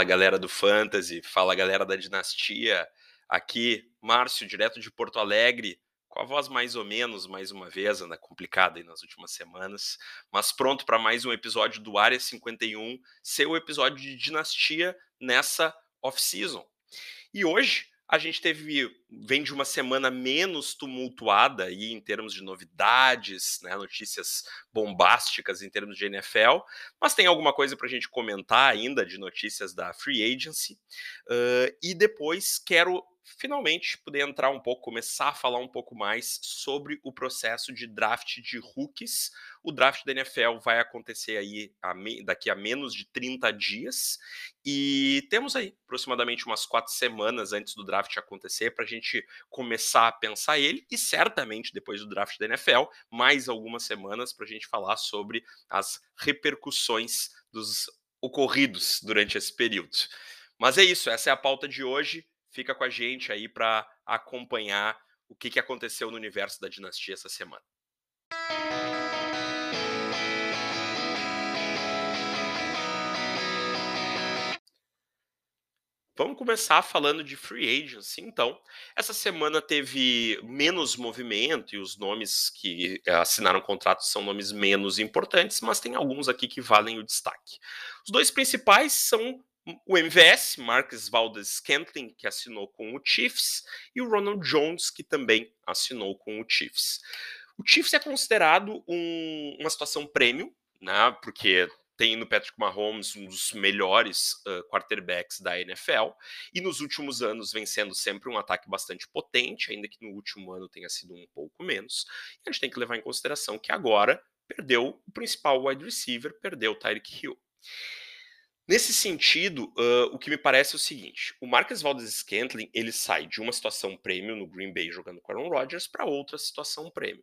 Fala galera do Fantasy, fala galera da Dinastia. Aqui, Márcio, direto de Porto Alegre, com a voz mais ou menos, mais uma vez, anda complicada aí nas últimas semanas, mas pronto para mais um episódio do Área 51, seu episódio de Dinastia nessa off-season. E hoje a gente teve, vem de uma semana menos tumultuada aí em termos de novidades, né, notícias bombásticas em termos de NFL, mas tem alguma coisa para a gente comentar ainda de notícias da Free Agency. Uh, e depois quero finalmente poder entrar um pouco, começar a falar um pouco mais sobre o processo de draft de rookies. O draft da NFL vai acontecer aí a daqui a menos de 30 dias e temos aí aproximadamente umas quatro semanas antes do draft acontecer para a gente começar a pensar ele e certamente depois do draft da NFL, mais algumas semanas para a gente falar sobre as repercussões dos ocorridos durante esse período. Mas é isso, essa é a pauta de hoje. Fica com a gente aí para acompanhar o que, que aconteceu no universo da dinastia essa semana. Vamos começar falando de free agency, então. Essa semana teve menos movimento e os nomes que assinaram contratos são nomes menos importantes, mas tem alguns aqui que valem o destaque. Os dois principais são o MVS, Marcus Valdes Scantling, que assinou com o Chiefs, e o Ronald Jones, que também assinou com o Chiefs. O Chiefs é considerado um, uma situação prêmio, né, porque tem no Patrick Mahomes um dos melhores uh, quarterbacks da NFL, e nos últimos anos vem sendo sempre um ataque bastante potente, ainda que no último ano tenha sido um pouco menos. E a gente tem que levar em consideração que agora perdeu o principal wide receiver, perdeu o Tyreek Hill. Nesse sentido, uh, o que me parece é o seguinte: o Marcus Valdez Scantling ele sai de uma situação prêmio no Green Bay jogando com Aaron Rodgers para outra situação prêmio.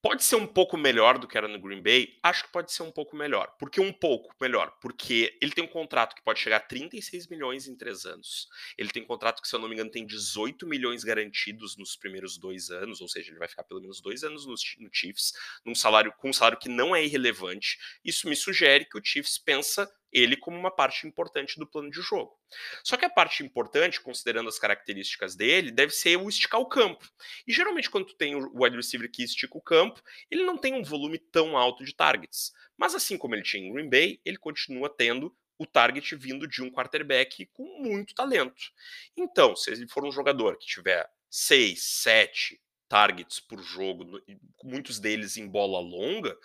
Pode ser um pouco melhor do que era no Green Bay? Acho que pode ser um pouco melhor. Por que um pouco melhor? Porque ele tem um contrato que pode chegar a 36 milhões em três anos. Ele tem um contrato que, se eu não me engano, tem 18 milhões garantidos nos primeiros dois anos, ou seja, ele vai ficar pelo menos dois anos no, no Chiefs, num salário, com um salário que não é irrelevante. Isso me sugere que o Chiefs pensa ele como uma parte importante do plano de jogo. Só que a parte importante, considerando as características dele, deve ser o esticar o campo. E geralmente, quando tu tem o wide receiver que estica o campo, ele não tem um volume tão alto de targets. Mas assim como ele tinha em Green Bay, ele continua tendo o target vindo de um quarterback com muito talento. Então, se ele for um jogador que tiver 6, 7 targets por jogo, muitos deles em bola longa,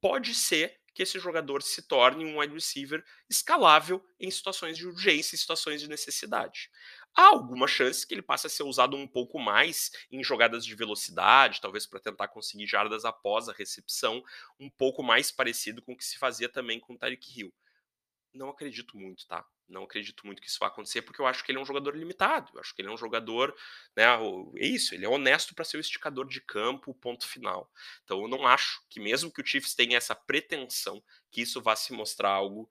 pode ser que esse jogador se torne um wide receiver escalável em situações de urgência, em situações de necessidade. Há alguma chance que ele passe a ser usado um pouco mais em jogadas de velocidade, talvez para tentar conseguir jardas após a recepção, um pouco mais parecido com o que se fazia também com o Tyreek Hill. Não acredito muito, tá? Não acredito muito que isso vá acontecer, porque eu acho que ele é um jogador limitado. Eu acho que ele é um jogador, né? É isso, ele é honesto para ser o esticador de campo, ponto final. Então eu não acho que, mesmo que o Chiefs tenha essa pretensão, que isso vá se mostrar algo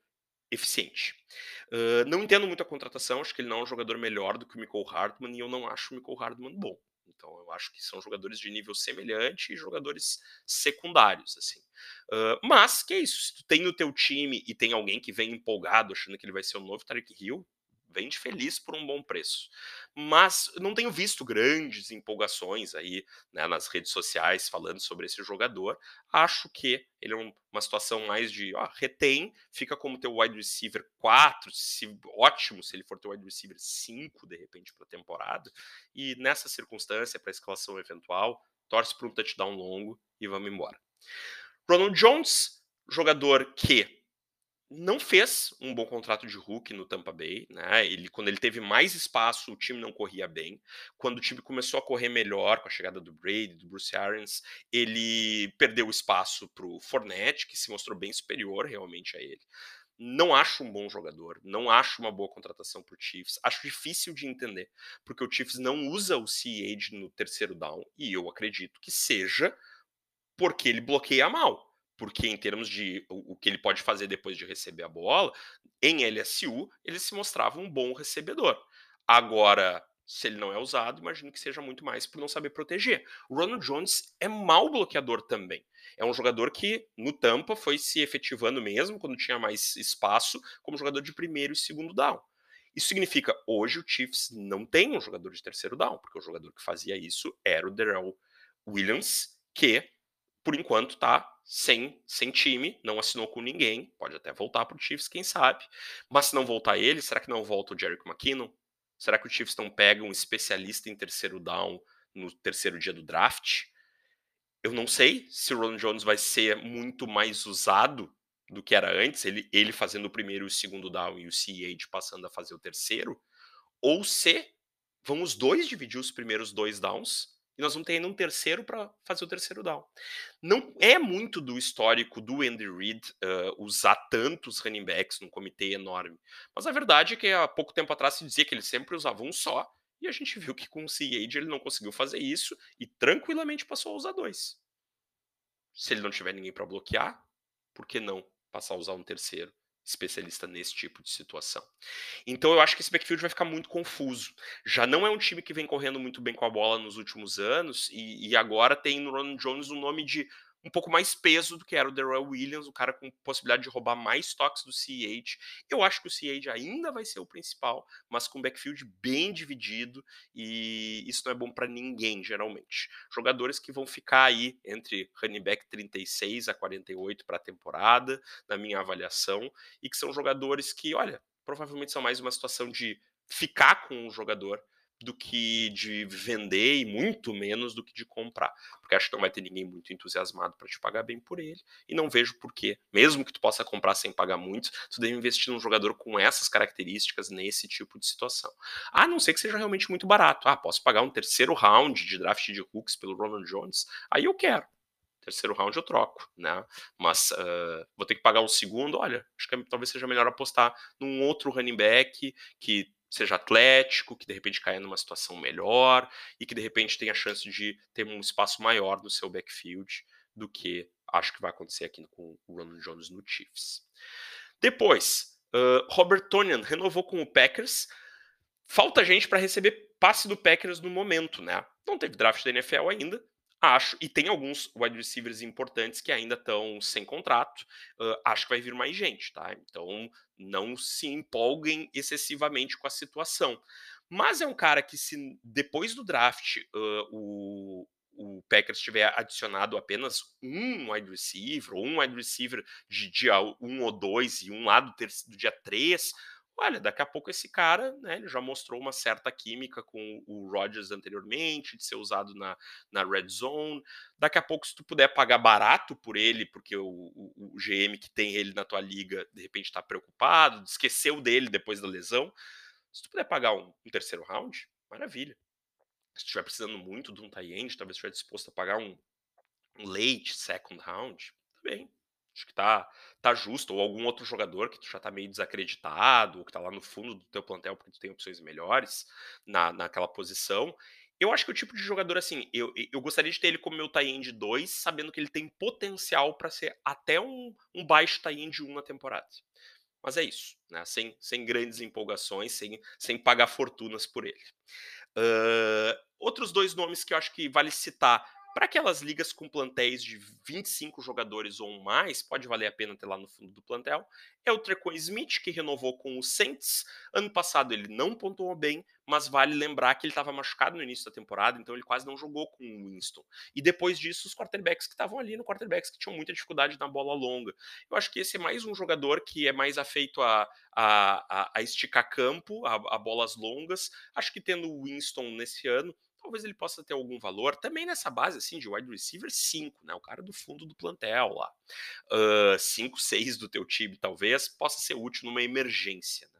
eficiente. Uh, não entendo muito a contratação, acho que ele não é um jogador melhor do que o Michael Hartman, e eu não acho o Michael Hartman bom. Então eu acho que são jogadores de nível semelhante e jogadores secundários, assim. Uh, mas, que é isso, se tu tem no teu time e tem alguém que vem empolgado achando que ele vai ser o novo Tarek Hill, vende feliz por um bom preço. Mas não tenho visto grandes empolgações aí né, nas redes sociais falando sobre esse jogador. Acho que ele é uma situação mais de ó, retém, fica como teu wide receiver 4, se, ótimo se ele for teu wide receiver 5 de repente para a temporada. E nessa circunstância, para escalação eventual, torce para um touchdown longo e vamos embora. Ronald Jones, jogador que não fez um bom contrato de Hulk no Tampa Bay, né? Ele, quando ele teve mais espaço, o time não corria bem. Quando o time começou a correr melhor com a chegada do Brady, do Bruce Arians, ele perdeu espaço para o Fournette, que se mostrou bem superior realmente a ele. Não acho um bom jogador, não acho uma boa contratação para o Chiefs. Acho difícil de entender, porque o Chiefs não usa o CEH no terceiro down, e eu acredito que seja porque ele bloqueia mal porque em termos de o, que ele pode fazer depois de receber a bola, em LSU ele se mostrava um bom recebedor. Agora, Se ele não é usado, imagino que seja muito mais por não saber proteger. O Ronald Jones é mau bloqueador também. É um jogador que, no Tampa, foi se efetivando mesmo, quando tinha mais espaço, como jogador de primeiro e segundo down. Isso significa, hoje o Chiefs não tem um jogador de terceiro down, porque o jogador que fazia isso era o Darrell Williams, que, por enquanto, tá sem, sem time, não assinou com ninguém, pode até voltar para o Chiefs, quem sabe. Mas se não voltar ele, será que não volta o Jericho McKinnon? Será que o Chiefs não pega um especialista em terceiro down no terceiro dia do draft? Eu não sei se o Ron Jones vai ser muito mais usado do que era antes, ele, ele fazendo o primeiro e o segundo down e o CEH passando a fazer o terceiro, ou se vão os dois dividir os primeiros dois downs e nós vamos ter ainda um terceiro para fazer o terceiro down. Não é muito do histórico do Andy Reid uh, usar tantos running backs num comitê enorme, mas a verdade é que há pouco tempo atrás se dizia que ele sempre usava um só, e a gente viu que com o CEH ele não conseguiu fazer isso e tranquilamente passou a usar dois. Se ele não tiver ninguém para bloquear, por que não passar a usar um terceiro especialista nesse tipo de situação. Então eu acho que esse backfield vai ficar muito confuso. Já não é um time que vem correndo muito bem com a bola nos últimos anos, e, e agora tem no Ron Jones um nome de um pouco mais peso do que era o Darrell Williams, o cara com possibilidade de roubar mais toques do CH. Eu acho que o CH ainda vai ser o principal, mas com backfield bem dividido e isso não é bom para ninguém, geralmente. Jogadores que vão ficar aí entre running back 36 a 48 para a temporada, na minha avaliação, e que são jogadores que, olha, provavelmente são mais uma situação de ficar com o jogador do que de vender e muito menos do que de comprar, porque acho que não vai ter ninguém muito entusiasmado para te pagar bem por ele e não vejo por quê. Mesmo que tu possa comprar sem pagar muito, tu deve investir num jogador com essas características nesse tipo de situação. A não ser que seja realmente muito barato. Ah, posso pagar um terceiro round de draft de hooks pelo Ronald Jones? Aí eu quero terceiro round eu troco, né? Mas uh, vou ter que pagar um segundo. Olha, acho que talvez seja melhor apostar num outro running back que seja atlético, que de repente caia numa situação melhor e que de repente tenha a chance de ter um espaço maior no seu backfield do que acho que vai acontecer aqui com o Ronald Jones no Chiefs. Depois, uh, Robert Tonian renovou com o Packers. Falta gente para receber passe do Packers no momento, né? Não teve draft da NFL ainda, Acho, e tem alguns wide receivers importantes que ainda estão sem contrato. Uh, acho que vai vir mais gente, tá? Então não se empolguem excessivamente com a situação. Mas é um cara que, se depois do draft uh, o, o Packers tiver adicionado apenas um wide receiver, ou um wide receiver de dia 1 um ou 2 e um lá do, do dia 3, olha, daqui a pouco esse cara, né, ele já mostrou uma certa química com o Rodgers anteriormente, de ser usado na, na red zone. Daqui a pouco, se tu puder pagar barato por ele, porque o, o, o GM que tem ele na tua liga, de repente está preocupado, esqueceu dele depois da lesão. Se tu puder pagar um, um terceiro round, maravilha. Se tu estiver precisando muito de um tie end, talvez estiver disposto a pagar um, um late second round, tá bem Acho que tá, tá justo. Ou algum outro jogador que tu já tá meio desacreditado, ou que tá lá no fundo do teu plantel porque tu tem opções melhores na, naquela posição. Eu acho que o tipo de jogador, assim, eu, eu gostaria de ter ele como meu tie-end 2, sabendo que ele tem potencial para ser até um, um baixo tie-end 1 na temporada. Mas é isso, né? Sem, sem grandes empolgações, sem, sem pagar fortunas por ele. Uh, outros dois nomes que eu acho que vale citar para aquelas ligas com plantéis de 25 jogadores ou mais, pode valer a pena ter lá no fundo do plantel, é o Trequan Smith, que renovou com o Saints. Ano passado ele não pontuou bem, mas vale lembrar que ele estava machucado no início da temporada, então ele quase não jogou com o Winston. E depois disso, os quarterbacks que estavam ali no quarterbacks que tinham muita dificuldade na bola longa. Eu acho que esse é mais um jogador que é mais afeito a, a, a esticar campo, a, a bolas longas. Acho que tendo o Winston nesse ano, talvez ele possa ter algum valor. Também nessa base, assim, de wide receiver 5, né? O cara do fundo do plantel lá. 5, uh, 6 do teu time, talvez, possa ser útil numa emergência, né?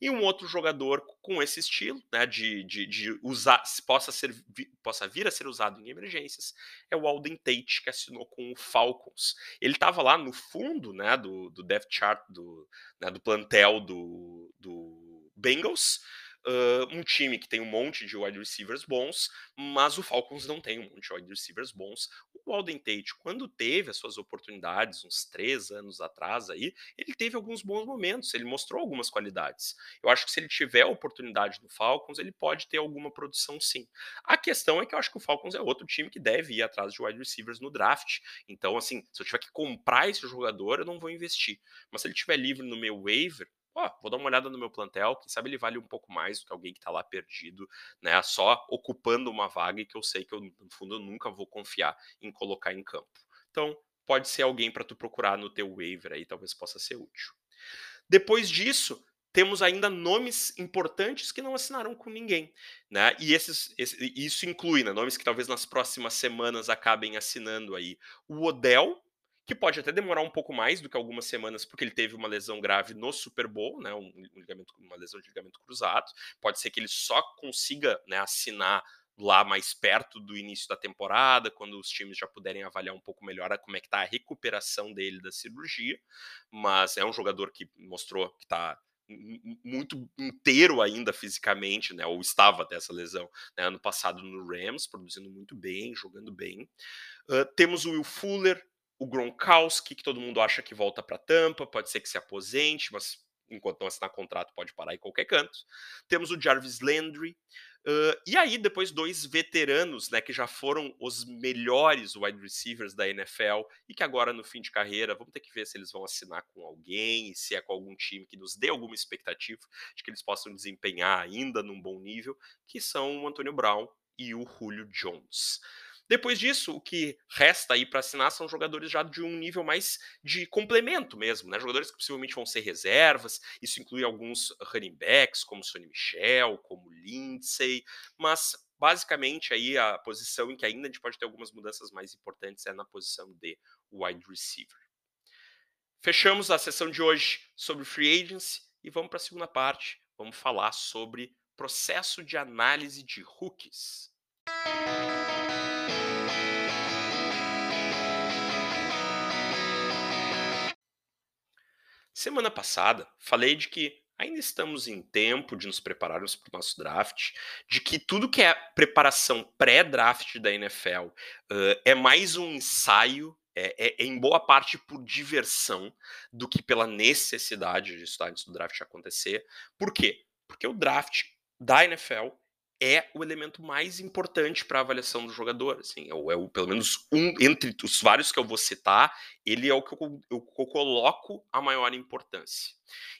E um outro jogador com esse estilo, né, de, de, de usar, possa, ser, possa vir a ser usado em emergências, é o Alden Tate, que assinou com o Falcons. Ele estava lá no fundo né, do, do depth chart, do, né, do plantel do, do Bengals, uh, um time que tem um monte de wide receivers bons, mas o Falcons não tem um monte de wide receivers bons. o Alden Tate, quando teve as suas oportunidades, uns três anos atrás aí, ele teve alguns bons momentos, ele mostrou algumas qualidades. Eu acho que se ele tiver a oportunidade no Falcons, ele pode ter alguma produção sim. A questão é que eu acho que o Falcons é outro time que deve ir atrás de wide receivers no draft. Então, assim, se eu tiver que comprar esse jogador, eu não vou investir. Mas se ele estiver livre no meu waiver, ó, vou dar uma olhada no meu plantel, quem sabe ele vale um pouco mais do que alguém que está lá perdido, né, só ocupando uma vaga e que eu sei que eu, no fundo eu nunca vou confiar em colocar em campo. Então, pode ser alguém para tu procurar no teu waiver aí, talvez possa ser útil. Depois disso, temos ainda nomes importantes que não assinaram com ninguém, né? E esses, esse, isso inclui né, nomes que talvez nas próximas semanas acabem assinando aí o Odell, que pode até demorar um pouco mais do que algumas semanas, porque ele teve uma lesão grave no Super Bowl, né, um, ligamento, uma lesão de ligamento cruzado. Pode ser que ele só consiga né, assinar lá mais perto do início da temporada, quando os times já puderem avaliar um pouco melhor como é que está a recuperação dele da cirurgia. Mas é um jogador que mostrou que está muito inteiro ainda fisicamente, né? Ou estava até essa lesão né, ano passado no Rams, produzindo muito bem, jogando bem. Uh, temos o Will Fuller, o Gronkowski, que todo mundo acha que volta para Tampa, pode ser que se aposente, mas enquanto não assinar contrato pode parar em qualquer canto. Temos o Jarvis Landry. Uh, e aí, depois, dois veteranos, né, que já foram os melhores wide receivers da NFL e que agora, no fim de carreira, vamos ter que ver se eles vão assinar com alguém se é com algum time que nos dê alguma expectativa de que eles possam desempenhar ainda num bom nível, que são o Antônio Brown e o Julio Jones. Depois disso, o que resta aí para assinar são jogadores já de um nível mais de complemento mesmo, né? Jogadores que possivelmente vão ser reservas. Isso inclui alguns running backs, como Sonny Michel, como Lindsay, mas basicamente aí a posição em que ainda a gente pode ter algumas mudanças mais importantes é na posição de wide receiver. Fechamos a sessão de hoje sobre free agency e vamos para a segunda parte. Vamos falar sobre processo de análise de rookies. Semana passada, falei de que ainda estamos em tempo de nos prepararmos para o nosso draft, de que tudo que é preparação pré-draft da NFL uh, é mais um ensaio, é, é, é, em boa parte por diversão, do que pela necessidade de estar antes do draft acontecer. Por quê? Porque o draft da NFL é o elemento mais importante para a avaliação do jogador. Assim, é, o, é o, pelo menos um entre os vários que eu vou citar, ele é o que eu, eu, eu coloco a maior importância.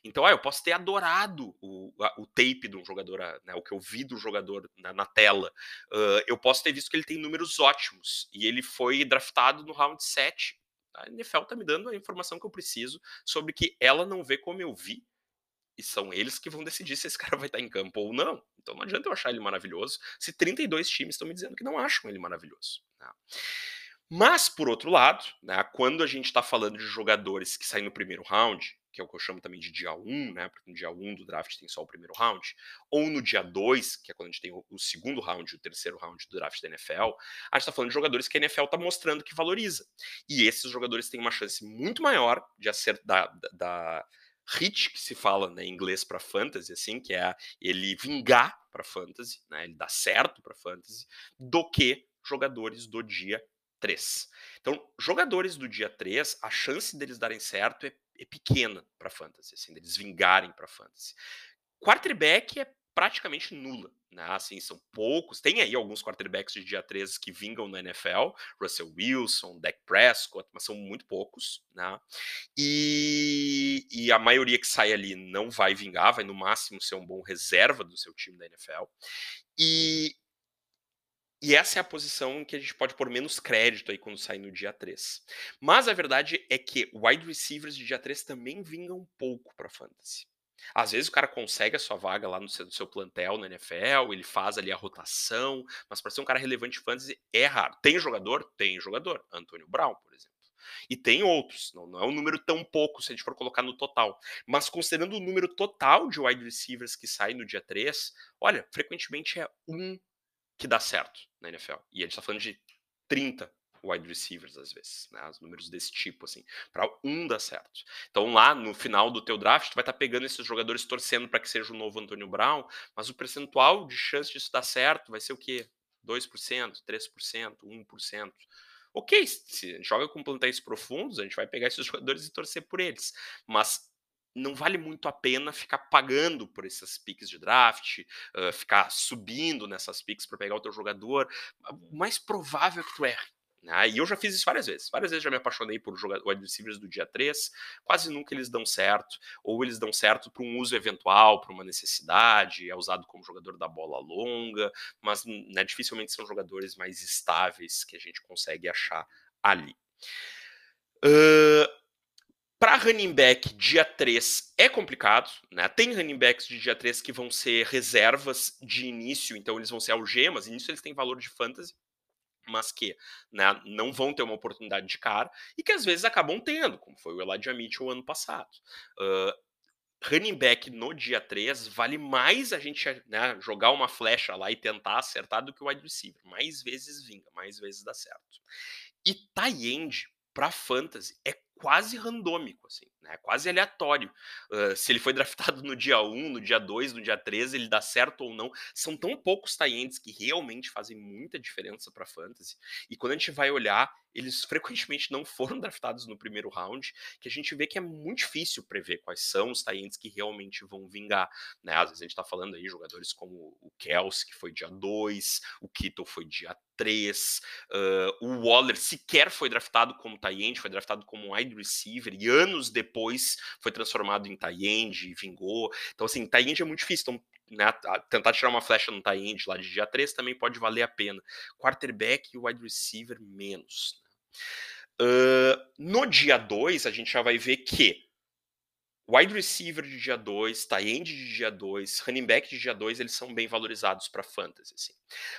Então, ah, eu posso ter adorado o, a, o tape de um jogador, né, o que eu vi do jogador na, na tela. Uh, eu posso ter visto que ele tem números ótimos e ele foi draftado no round 7. A NFL está me dando a informação que eu preciso sobre que ela não vê como eu vi e são eles que vão decidir se esse cara vai estar em campo ou não. Então não adianta eu achar ele maravilhoso se 32 times estão me dizendo que não acham ele maravilhoso. Né? Mas, por outro lado, né, quando a gente está falando de jogadores que saem no primeiro round, que é o que eu chamo também de dia 1, né, porque no dia 1 do draft tem só o primeiro round, ou no dia 2, que é quando a gente tem o, segundo round e o terceiro round do draft da NFL, a gente está falando de jogadores que a NFL está mostrando que valoriza. E esses jogadores têm uma chance muito maior de acertar, da, da hit que se fala né, em inglês para fantasy, assim, que é ele vingar para fantasy, né, ele dá certo para fantasy, do que jogadores do dia 3. Então, jogadores do dia 3, a chance deles darem certo é, é pequena para fantasy, assim, deles vingarem para fantasy. Quarterback é praticamente nula. Né? Assim, são poucos. Tem aí alguns quarterbacks de dia 13 que vingam na NFL, Russell Wilson, Dak Prescott, mas são muito poucos. Né? E, e a maioria que sai ali não vai vingar, vai no máximo ser um bom reserva do seu time da NFL. E, e essa é a posição em que a gente pode pôr menos crédito aí quando sai no dia 3. Mas a verdade é que wide receivers de dia 3 também vingam um pouco para fantasy. Às vezes o cara consegue a sua vaga lá no seu, no seu plantel na NFL, ele faz ali a rotação, mas para ser um cara relevante fantasy é raro. Tem jogador? Tem jogador. Antônio Brown, por exemplo. E tem outros, não, não, é um número tão pouco se a gente for colocar no total. Mas considerando o número total de wide receivers que saem no dia 3, olha, frequentemente é um que dá certo na NFL. E a gente está falando de 30 wide receivers às vezes, né? Os números desse tipo, assim, para um dar certo. Então lá no final do teu draft, tu vai estar tá pegando esses jogadores torcendo para que seja o novo Antônio Brown, mas o percentual de chance disso dar certo vai ser o quê? 2%, 3%, 1%. Ok, se a gente joga com plantéis profundos, a gente vai pegar esses jogadores e torcer por eles. Mas não vale muito a pena ficar pagando por essas picks de draft, uh, ficar subindo nessas picks para pegar o teu jogador. O mais provável é que tu erre. Né? E eu já fiz isso várias vezes. Várias vezes já me apaixonei por wide receivers do dia 3. Quase nunca eles dão certo. Ou eles dão certo para um uso eventual, para uma necessidade. É usado como jogador da bola longa. Mas né, dificilmente são jogadores mais estáveis que a gente consegue achar ali. Uh, para running back dia 3 é complicado, né? Tem running backs de dia 3 que vão ser reservas de início, então eles vão ser algemas, início eles têm valor de fantasy, mas que né, não vão ter uma oportunidade de cara e que às vezes acabam tendo, como foi o Elijah Mitchell ano passado. Uh, running back no dia 3 vale mais a gente né, jogar uma flecha lá e tentar acertar do que o wide receiver. Mais vezes vinga, mais vezes dá certo. E tie end para fantasy é quase randômico, assim, né? Quase aleatório. Uh, se ele foi draftado no dia 1, no dia 2, no dia 13, ele dá certo ou não. São tão poucos tie que realmente fazem muita diferença para fantasy. E quando a gente vai olhar, eles frequentemente não foram draftados no primeiro round, que a gente vê que é muito difícil prever quais são os tie que realmente vão vingar, né? Às vezes a gente tá falando aí jogadores como o Kelsey, que foi dia 2, o Kittle foi dia 3, uh, o Waller sequer foi draftado como tie foi draftado como wide receiver e anos depois foi transformado em tie e vingou. Então assim, tie é muito difícil, então né, tentar tirar uma flecha no tie lá de dia 3 também pode valer a pena. Quarterback e wide receiver menos. Uh, no dia 2, a gente já vai ver que wide receiver de dia 2, tight end de dia 2, running back de dia 2, eles são bem valorizados para fantasy. Assim.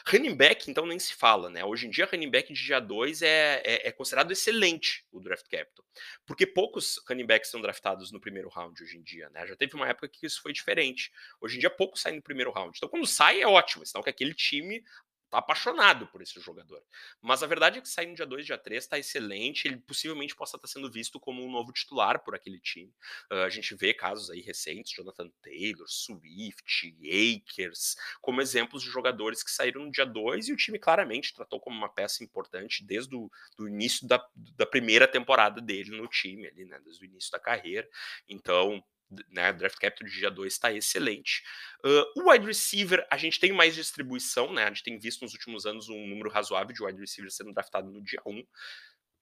Running back, então, nem se fala, né? Hoje em dia, running back de dia 2 é, é, é, considerado excelente o draft capital, porque poucos running backs são draftados no primeiro round hoje em dia, né? Já teve uma época que isso foi diferente. Hoje em dia, poucos saem no primeiro round. Então, quando sai, é ótimo, senão que aquele time apaixonado por esse jogador. Mas a verdade é que sair no dia 2, dia 3 está excelente, ele possivelmente possa estar tá sendo visto como um novo titular por aquele time. Uh, a gente vê casos aí recentes, Jonathan Taylor, Swift, Akers, como exemplos de jogadores que saíram no dia 2 e o time claramente tratou como uma peça importante desde o do início da, da primeira temporada dele no time, ali, né, desde o início da carreira. Então, né, draft capital de dia 2 está excelente. Uh, o wide receiver, a gente tem mais distribuição, né? A gente tem visto nos últimos anos um número razoável de wide receivers sendo draftado no dia 1. Um.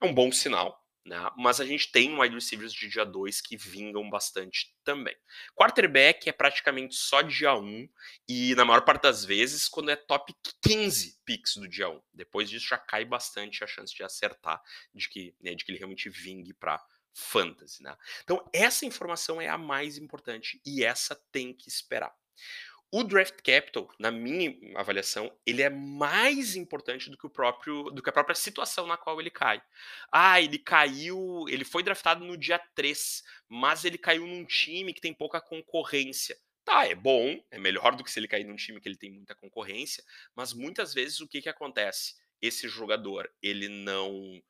É um bom sinal, né? Mas a gente tem wide receivers de dia 2 que vingam bastante também. Quarterback é praticamente só dia 1 um, e na maior parte das vezes quando é top 15 picks do dia 1. Um. Depois disso já cai bastante a chance de acertar, de que, né, de que ele realmente vingue para fantasy, né? Então essa informação é a mais importante e essa tem que esperar. O draft capital, na minha avaliação, ele é mais importante do que o próprio, do que a própria situação na qual ele cai. Ah, ele caiu, ele foi draftado no dia 3, mas ele caiu num time que tem pouca concorrência. Tá, é bom, é melhor do que se ele cair num time que ele tem muita concorrência, mas muitas vezes o que que acontece? Esse jogador, ele não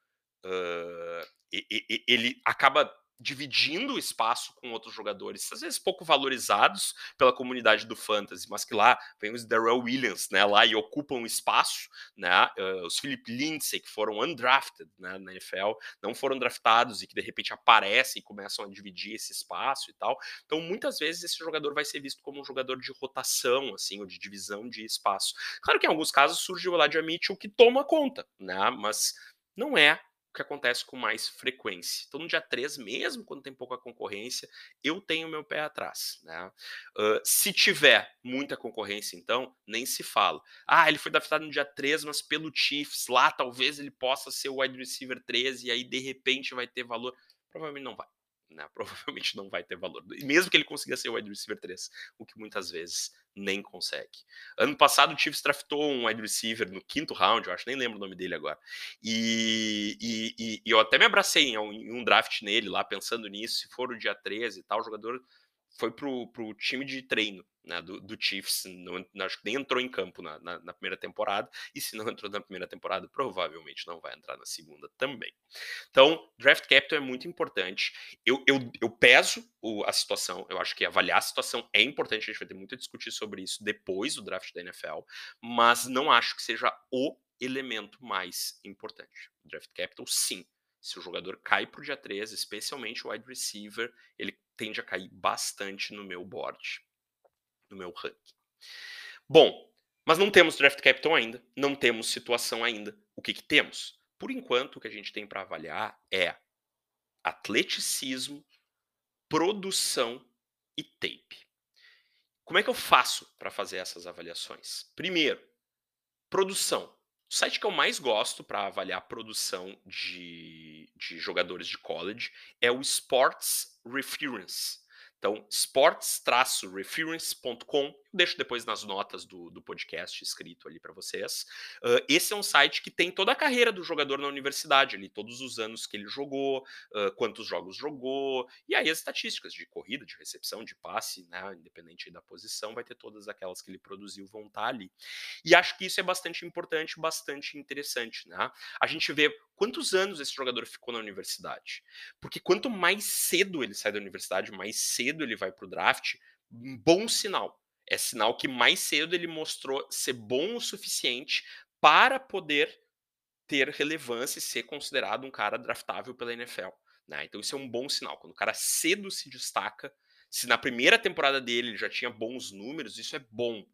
ele acaba dividindo o espaço com outros jogadores, às vezes pouco valorizados pela comunidade do fantasy, mas que lá vem os Darrell Williams, né, lá e ocupam espaço, né, uh, os Philip Lindsay que foram undrafted, né, na NFL, não foram draftados e que de repente aparecem e começam a dividir esse espaço e tal. Então, muitas vezes esse jogador vai ser visto como um jogador de rotação, assim, ou de divisão de espaço. Claro que em alguns casos surge o Elijah Mitchell que toma conta, né, mas não é que acontece com mais frequência. Então, no dia 3, mesmo quando tem pouca concorrência, eu tenho meu pé atrás. Né? Uh, se tiver muita concorrência, então, nem se fala. Ah, ele foi draftado no dia 3, mas pelo Chiefs, lá talvez ele possa ser o wide receiver 13 e aí de repente vai ter valor. Provavelmente não vai. Né? Provavelmente não vai ter valor. Mesmo que ele consiga ser o wide receiver 3, o que muitas vezes nem consegue. Ano passado o Chiefs draftou um wide receiver no quinto round, eu acho, nem lembro o nome dele agora. E, e, e eu até me abracei em um, em um, draft nele lá, pensando nisso, se for o dia 13 e tal, jogador foi pro, pro time de treino né, do, do, Chiefs, não, acho que nem entrou em campo na, na, na, primeira temporada, e se não entrou na primeira temporada, provavelmente não vai entrar na segunda também. Então, draft capital é muito importante. Eu, eu, eu peso o, a situação, eu acho que avaliar a situação é importante, a gente vai ter muito a discutir sobre isso depois do draft da NFL, mas não acho que seja o elemento mais importante. Draft capital, sim. Se o jogador cai para o dia 13, especialmente o wide receiver, ele tende a cair bastante no meu board, no meu ranking. Bom, mas não temos draft capital ainda, não temos situação ainda. O que, que temos? Por enquanto, o que a gente tem para avaliar é atleticismo, produção e tape. Como é que eu faço para fazer essas avaliações? Primeiro, produção. O site que eu mais gosto para avaliar a produção de, de jogadores de college é o Sports Reference. Então, sports-reference.com, deixo depois nas notas do, do podcast escrito ali para vocês. Uh, esse é um site que tem toda a carreira do jogador na universidade, ali, todos os anos que ele jogou, uh, quantos jogos jogou, e aí as estatísticas de corrida, de recepção, de passe, né, independente da posição, vai ter todas aquelas que ele produziu vão estar tá ali. E acho que isso é bastante importante, bastante interessante. Né? A gente vê quantos anos esse jogador ficou na universidade. Porque quanto mais cedo ele sai da universidade, mais cedo ele vai para o draft, um bom sinal. É sinal que mais cedo ele mostrou ser bom o suficiente para poder ter relevância e ser considerado um cara draftável pela NFL. Né? Então isso é um bom sinal. Quando o cara cedo se destaca, se na primeira temporada dele ele já tinha bons números, isso é bom.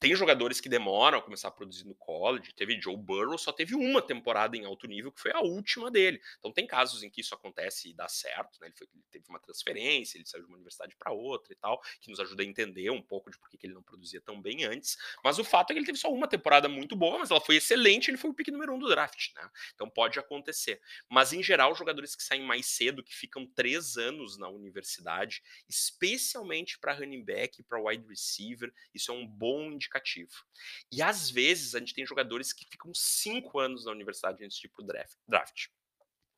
Tem jogadores que demoram a começar a produzir no college. Teve Joe Burrow, só teve uma temporada em alto nível, que foi a última dele. Então tem casos em que isso acontece e dá certo, né? Ele, foi, ele teve uma transferência, ele saiu de uma universidade para outra e tal, que nos ajuda a entender um pouco de por que ele não produzia tão bem antes. Mas o fato é que ele teve só uma temporada muito boa, mas ela foi excelente, ele foi o pick número um do draft, né? Então pode acontecer. Mas em geral, jogadores que saem mais cedo, que ficam três anos na universidade, especialmente para running back, para wide receiver, isso é um bom indicador indicativo. E às vezes a gente tem jogadores que ficam cinco anos na universidade antes de ir pro draft.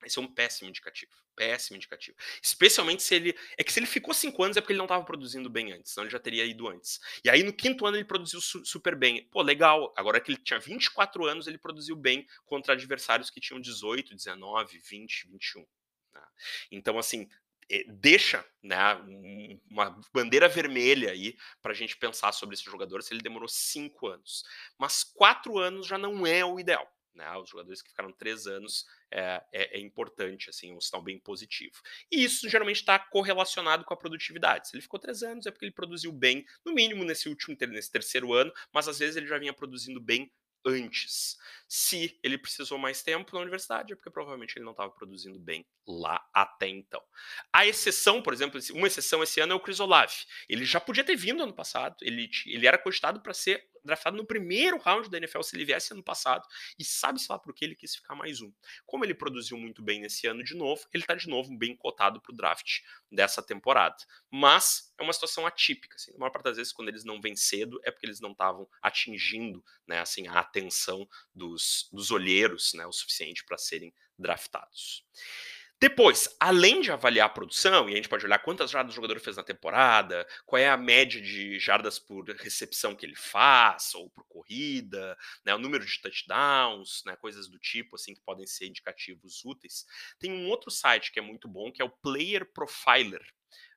Esse é um péssimo indicativo. Péssimo indicativo. Especialmente se ele. É que se ele ficou cinco anos é porque ele não estava produzindo bem antes, senão ele já teria ido antes. E aí no quinto ano ele produziu su super bem. Pô, legal. Agora que ele tinha 24 anos, ele produziu bem contra adversários que tinham 18, 19, 20, 21. Né? Então, assim, deixa né, uma bandeira vermelha aí para a gente pensar sobre esse jogador se ele demorou cinco anos. Mas quatro anos já não é o ideal. Né? Os jogadores que ficaram três anos é, é, é importante, assim, um sinal bem positivo. E isso geralmente está correlacionado com a produtividade. Se ele ficou três anos, é porque ele produziu bem, no mínimo nesse último, nesse terceiro ano, mas às vezes ele já vinha produzindo bem antes. Se ele precisou mais tempo na universidade, é porque provavelmente ele não estava produzindo bem lá até então. A exceção, por exemplo, uma exceção esse ano é o Chris Olave. Ele já podia ter vindo ano passado, ele, ele era cogitado para ser draftado no primeiro round da NFL se ele viesse ano passado, e sabe-se lá por que ele quis ficar mais um. Como ele produziu muito bem nesse ano de novo, ele está de novo bem cotado para o draft dessa temporada. Mas é uma situação atípica. Assim, a maior parte das vezes, quando eles não vêm cedo, é porque eles não estavam atingindo né, assim, a atenção dos, dos olheiros né, o suficiente para serem draftados. Depois, além de avaliar a produção, e a gente pode olhar quantas jardas o jogador fez na temporada, qual é a média de jardas por recepção que ele faz, ou por corrida, né, o número de touchdowns, né, coisas do tipo assim que podem ser indicativos úteis. Tem um outro site que é muito bom, que é o Player Profiler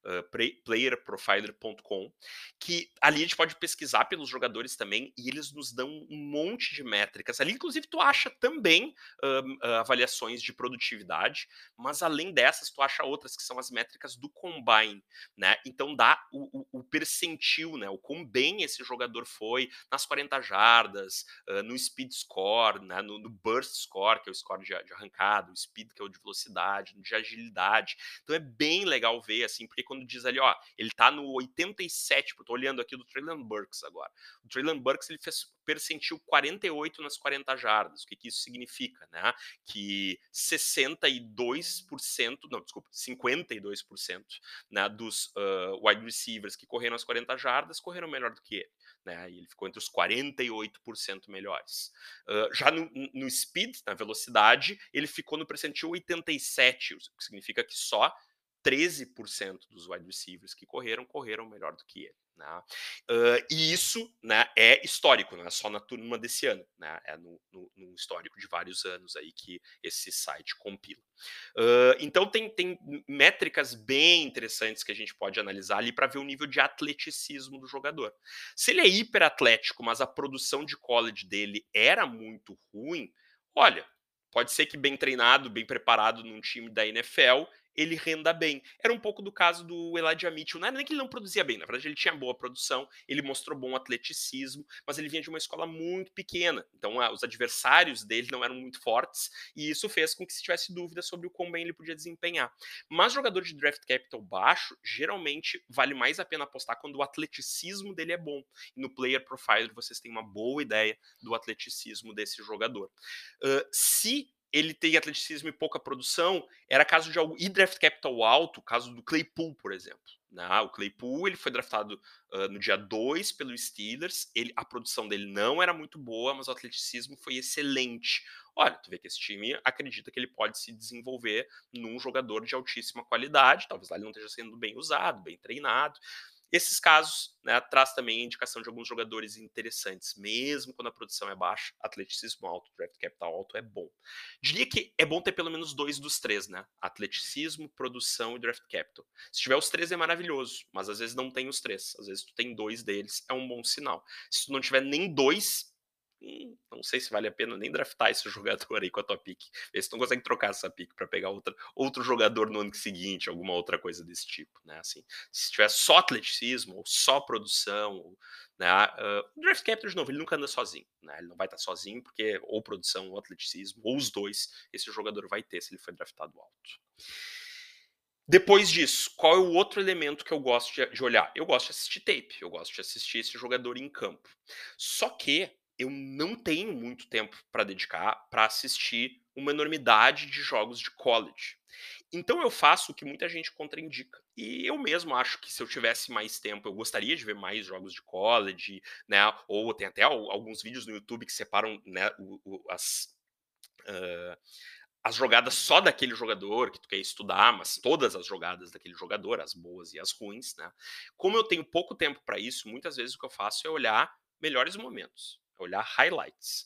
uh, playerprofiler.com, que ali a gente pode pesquisar pelos jogadores também e eles nos dão um monte de métricas. Ali, inclusive, tu acha também uh, uh, avaliações de produtividade, mas além dessas, tu acha outras que são as métricas do combine, né? Então dá o, o, o percentil, né? O quão bem esse jogador foi nas 40 jardas, no speed score, né? no, no, burst score, que é o score de, de arrancada, o speed, que é o de velocidade, de agilidade. Então é bem legal ver, assim, porque quando quando diz ali, ó, ele tá no 87, tô olhando aqui do Traylon Burks agora. O Traylon Burks, ele fez percentil 48 nas 40 jardas. O que, que isso significa, né? Que 62%, não, desculpa, 52% né, dos uh, wide receivers que correram as 40 jardas correram melhor do que ele. Né, e ele ficou entre os 48% melhores. Uh, já no, no speed, na velocidade, ele ficou no percentil 87, o que significa que só 13% dos wide receivers que correram, correram melhor do que ele. Né? Uh, e isso né, é histórico, não é só na turma desse ano, né? é no, no, no histórico de vários anos aí que esse site compila. Uh, então tem, tem métricas bem interessantes que a gente pode analisar ali para ver o nível de atleticismo do jogador. Se ele é hiperatlético, mas a produção de college dele era muito ruim, olha, pode ser que bem treinado, bem preparado num time da NFL, ele renda bem. Era um pouco do caso do Elijah Mitchell. Não era nem que ele não produzia bem, na verdade ele tinha boa produção, ele mostrou bom atleticismo, mas ele vinha de uma escola muito pequena. Então os adversários dele não eram muito fortes e isso fez com que se tivesse dúvida sobre o quão bem ele podia desempenhar. Mas jogador de draft capital baixo, geralmente vale mais a pena apostar quando o atleticismo dele é bom. E no player profiler vocês têm uma boa ideia do atleticismo desse jogador. Uh, se ele tem atleticismo e pouca produção, era caso de algo e draft capital alto, caso do Claypool, por exemplo. Né? O Claypool ele foi draftado uh, no dia 2 pelo Steelers, ele, a produção dele não era muito boa, mas o atleticismo foi excelente. Olha, tu vê que esse time acredita que ele pode se desenvolver num jogador de altíssima qualidade, talvez lá ele não esteja sendo bem usado, bem treinado, esses casos né, traz também a indicação de alguns jogadores interessantes, mesmo quando a produção é baixa, atleticismo alto, draft capital alto é bom. Diria que é bom ter pelo menos dois dos três, né? Atleticismo, produção e draft capital. Se tiver os três é maravilhoso, mas às vezes não tem os três. Às vezes tu tem dois deles, é um bom sinal. Se tu não tiver nem dois, hum, não sei se vale a pena nem draftar esse jogador aí com a tua pick. Vê se tu não consegue trocar essa pick para pegar outra, outro jogador no ano seguinte, alguma outra coisa desse tipo, né? Assim, se tiver só atleticismo ou só produção, ou, né? Uh, o draft capital de novo, ele nunca anda sozinho, né? Ele não vai estar sozinho porque ou produção ou atleticismo ou os dois, esse jogador vai ter se ele foi draftado alto. Depois disso, qual é o outro elemento que eu gosto de, olhar? Eu gosto de assistir tape, eu gosto de assistir esse jogador em campo. Só que eu não tenho muito tempo para dedicar para assistir uma enormidade de jogos de college. Então eu faço o que muita gente contraindica. E eu mesmo acho que se eu tivesse mais tempo, eu gostaria de ver mais jogos de college, né? Ou tem até alguns vídeos no YouTube que separam né, o, o, as. Uh, as jogadas só daquele jogador que tu quer estudar, mas todas as jogadas daquele jogador, as boas e as ruins, né? Como eu tenho pouco tempo para isso, muitas vezes o que eu faço é olhar melhores momentos olhar highlights.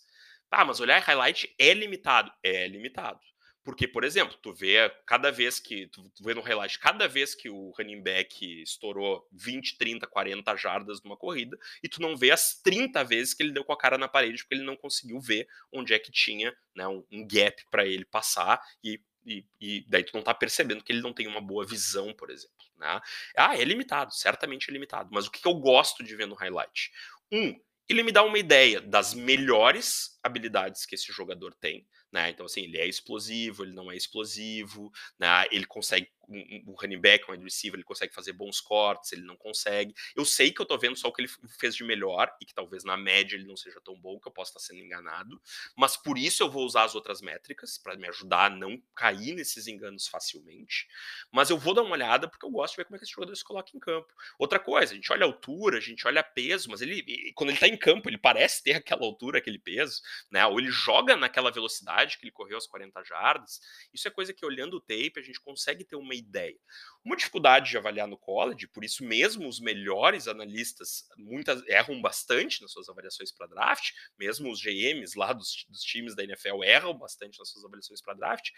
Ah, mas olhar highlight é limitado. É limitado. Porque, por exemplo, tu vê cada vez que. Tu, vê no highlight, cada vez que o running back estourou 20, 30, 40 jardas numa corrida, e tu não vê as 30 vezes que ele deu com a cara na parede, porque ele não conseguiu ver onde é que tinha né, um, um gap para ele passar, e, e, e, daí tu não tá percebendo que ele não tem uma boa visão, por exemplo. Né? Ah, é limitado, certamente é limitado. Mas o que eu gosto de ver no highlight? Um, ele me dá uma ideia das melhores habilidades que esse jogador tem, né? Então, assim, ele é explosivo, ele não é explosivo, né? Ele consegue um, um running back, um wide receiver, ele consegue fazer bons cortes, ele não consegue. Eu sei que eu tô vendo só o que ele fez de melhor e que talvez na média ele não seja tão bom, que eu posso estar sendo enganado, mas por isso eu vou usar as outras métricas para me ajudar a não cair nesses enganos facilmente. Mas eu vou dar uma olhada porque eu gosto de ver como é que esse jogador se coloca em campo. Outra coisa, a gente olha a altura, a gente olha peso, mas ele quando ele tá em campo, ele parece ter aquela altura, aquele peso, né? Ou ele joga naquela velocidade que ele correu aos 40 jardas. Isso é coisa que olhando o tape a gente consegue ter uma ideia. Uma dificuldade de avaliar no college, por isso mesmo os melhores analistas muitas erram bastante nas suas avaliações para draft, mesmo os GMs lá dos, dos, times da NFL erram bastante nas suas avaliações para draft,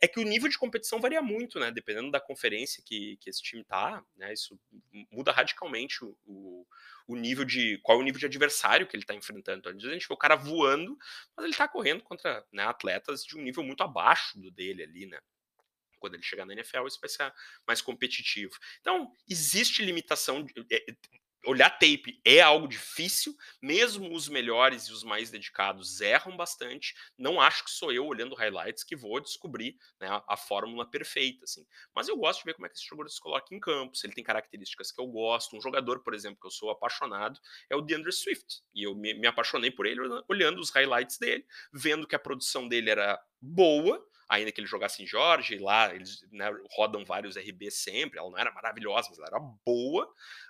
é que o nível de competição varia muito, né? Dependendo da conferência que, que esse time tá, né? Isso muda radicalmente o, o, o nível de. qual é o nível de adversário que ele está enfrentando. Às vezes a gente vê o cara voando, mas ele está correndo contra né, atletas de um nível muito abaixo do dele ali, né? Quando ele chegar na NFL, isso vai ser mais competitivo. Então, existe limitação. É, olhar tape é algo difícil, mesmo os melhores e os mais dedicados erram bastante. Não acho que sou eu olhando highlights que vou descobrir né, a, a, fórmula perfeita, assim. Mas eu gosto de ver como é que esse jogador se coloca em campo, se ele tem características que eu gosto. Um jogador, por exemplo, que eu sou apaixonado é o DeAndre Swift, e eu me, me apaixonei por ele olhando os highlights dele, vendo que a produção dele era boa, ainda que ele jogasse em Jorge, lá eles né, rodam vários RB sempre, ela não era maravilhosa, mas ela era boa,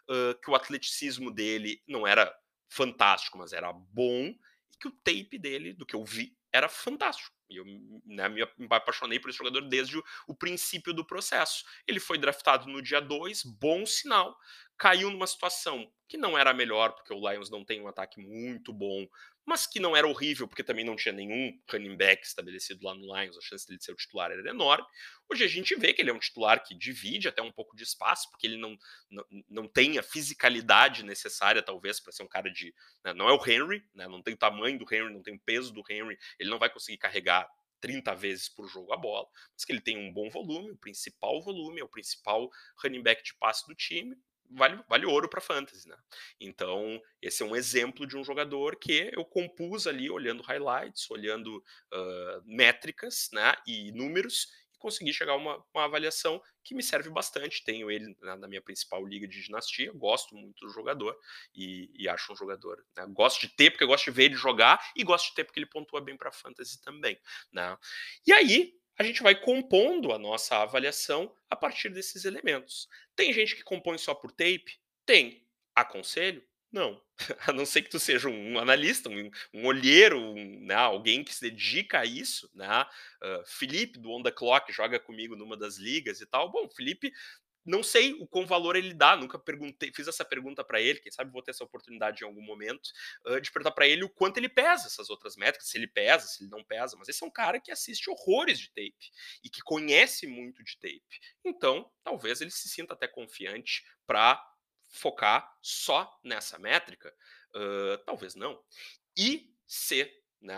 uh, que o atleticismo dele não era fantástico, mas era bom, e que o tape dele, do que eu vi, era fantástico. E eu né, me apaixonei por esse jogador desde o, o princípio do processo. Ele foi draftado no dia 2, bom sinal caiu numa situação que não era melhor, porque o Lions não tem um ataque muito bom, mas que não era horrível, porque também não tinha nenhum running back estabelecido lá no Lions, a chance dele ser o titular era enorme. Hoje a gente vê que ele é um titular que divide até um pouco de espaço, porque ele não, não, não tem a fisicalidade necessária, talvez, para ser um cara de. Né, não é o Henry, né, não tem o tamanho do Henry, não tem o peso do Henry, ele não vai conseguir carregar 30 vezes por jogo a bola, mas que ele tem um bom volume, o principal volume, é o principal running back de passe do time, vale, vale ouro para fantasy, né? Então, esse é um exemplo de um jogador que eu compus ali olhando highlights, olhando uh, métricas, né, e números e consegui chegar a uma, uma avaliação que me serve bastante. Tenho ele na, na, minha principal liga de dinastia, gosto muito do jogador e, e acho um jogador. Né? Gosto de ter porque eu gosto de ver ele jogar e gosto de ter porque ele pontua bem para fantasy também. Né? E aí a gente vai compondo a nossa avaliação a partir desses elementos. Tem gente que compõe só por tape? Tem. Aconselho? Não. A não ser que tu seja um analista, um, um olheiro, um, né, alguém que se dedica a isso. Né? Uh, Felipe, do On The Clock, joga comigo numa das ligas e tal. Bom, Felipe não sei o quão valor ele dá, nunca perguntei, fiz essa pergunta para ele, quem sabe vou ter essa oportunidade em algum momento, uh, de perguntar para ele o quanto ele pesa essas outras métricas, se ele pesa, se ele não pesa, mas esse é um cara que assiste horrores de tape e que conhece muito de tape. Então, talvez ele se sinta até confiante para focar só nessa métrica, uh, talvez não. E se né,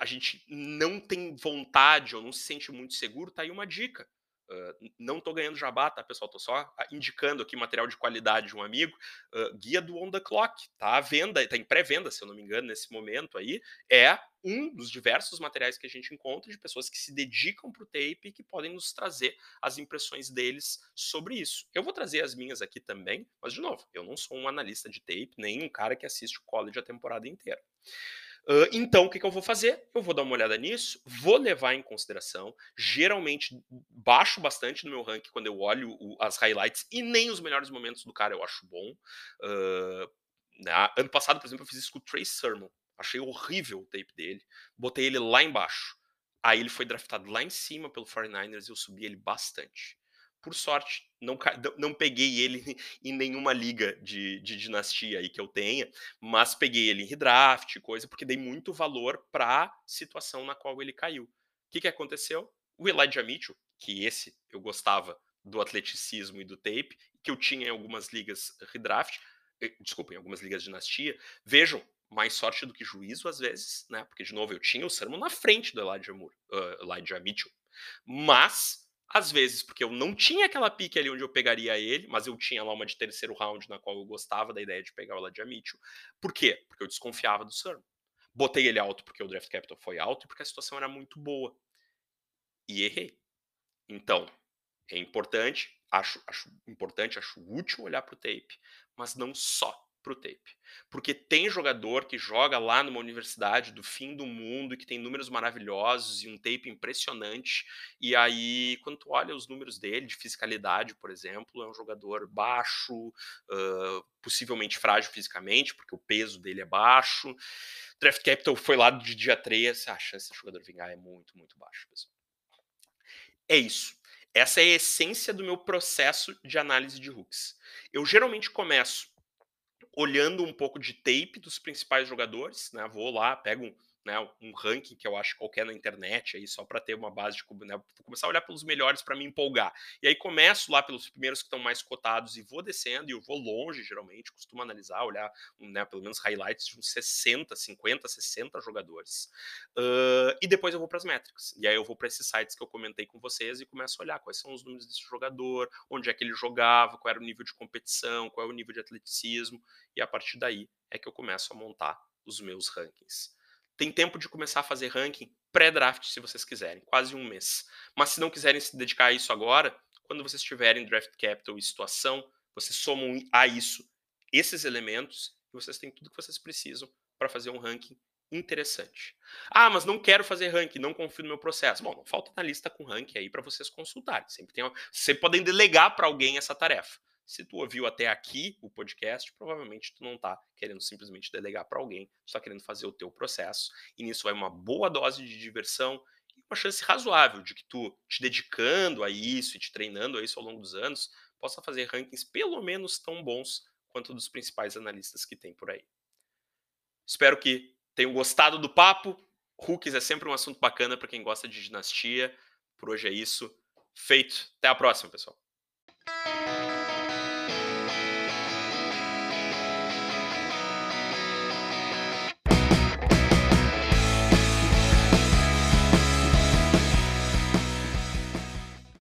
a gente não tem vontade ou não se sente muito seguro, tá aí uma dica Uh, não estou ganhando jabá, tá, pessoal? Estou só indicando aqui material de qualidade de um amigo. Uh, guia do On The Clock. Tá à venda, está em pré-venda, se eu não me engano, nesse momento aí. É um dos diversos materiais que a gente encontra de pessoas que se dedicam para o tape e que podem nos trazer as impressões deles sobre isso. Eu vou trazer as minhas aqui também, mas, de novo, eu não sou um analista de tape, nem um cara que assiste o college a temporada inteira. Uh, então, o que, que, eu vou fazer? Eu vou dar uma olhada nisso, vou levar em consideração. Geralmente, baixo bastante no meu ranking quando eu olho o, as highlights e nem os melhores momentos do cara eu acho bom. Uh? Ano passado, por exemplo, eu fiz isso com o Trey Sermon. Achei horrível o tape dele. Botei ele lá embaixo. Aí ele foi draftado lá em cima pelo 49ers e eu subi ele bastante. Por sorte, não, não peguei ele em nenhuma liga de, de dinastia aí que eu tenha, mas peguei ele em redraft, coisa, porque dei muito valor para a situação na qual ele caiu. O que, que aconteceu? O Elijah Mitchell, que esse eu gostava do atleticismo e do tape, que eu tinha em algumas ligas redraft, eh, desculpa, em algumas ligas de dinastia, vejam, mais sorte do que juízo às vezes, né? Porque, de novo, eu tinha o Sermon na frente do Elijah, Moore, uh, Elijah Mitchell. Mas às vezes, porque eu não tinha aquela pique ali onde eu pegaria ele, mas eu tinha lá uma de terceiro round na qual eu gostava da ideia de pegar o Mitchell. Por quê? Porque eu desconfiava do Sermon. Botei ele alto porque o draft capital foi alto e porque a situação era muito boa. E errei. Então, é importante, acho, acho importante, acho útil olhar para o tape, mas não só para o tape. Porque tem jogador que joga lá numa universidade do fim do mundo e que tem números maravilhosos e um tape impressionante. E aí, quando tu olha os números dele, de fiscalidade, por exemplo, é um jogador baixo, uh, possivelmente frágil fisicamente, porque o peso dele é baixo. Draft Capital foi lá de dia 3, a chance desse jogador vingar é muito, muito baixa. É isso. Essa é a essência do meu processo de análise de hooks. Eu geralmente começo olhando um pouco de tape dos principais jogadores, né? Vou lá, pego né, um ranking que eu acho qualquer na internet aí só para ter uma base de né, vou começar a olhar pelos melhores para me empolgar. E aí começo lá pelos primeiros que estão mais cotados e vou descendo e eu vou longe geralmente, costumo analisar, olhar, né, pelo menos highlights de uns 60, 50, 60 jogadores. Uh, e depois eu vou para as métricas. E aí eu vou para esses sites que eu comentei com vocês e começo a olhar quais são os números desse jogador, onde é que ele jogava, qual era o nível de competição, qual é o nível de atleticismo e a partir daí é que eu começo a montar os meus rankings. Tem tempo de começar a fazer ranking pré-draft, se vocês quiserem, quase um mês. Mas se não quiserem se dedicar a isso agora, quando vocês tiverem draft capital e situação, vocês somam a isso esses elementos e vocês têm tudo que vocês precisam para fazer um ranking interessante. Ah, mas não quero fazer ranking, não confio no meu processo. Bom, não falta na lista com ranking aí para vocês consultarem. Sempre tem, vocês podem delegar para alguém essa tarefa. Se tu ouviu até aqui o podcast, provavelmente tu não está querendo simplesmente delegar para alguém, tu tá querendo fazer o teu processo. E nisso vai uma boa dose de diversão e uma chance razoável de que tu te dedicando a isso e te treinando a isso ao longo dos anos, possa fazer rankings pelo menos tão bons quanto dos principais analistas que tem por aí. Espero que tenham gostado do papo. Rookies é sempre um assunto bacana para quem gosta de dinastia. Por hoje é isso. Feito. Até a próxima, pessoal.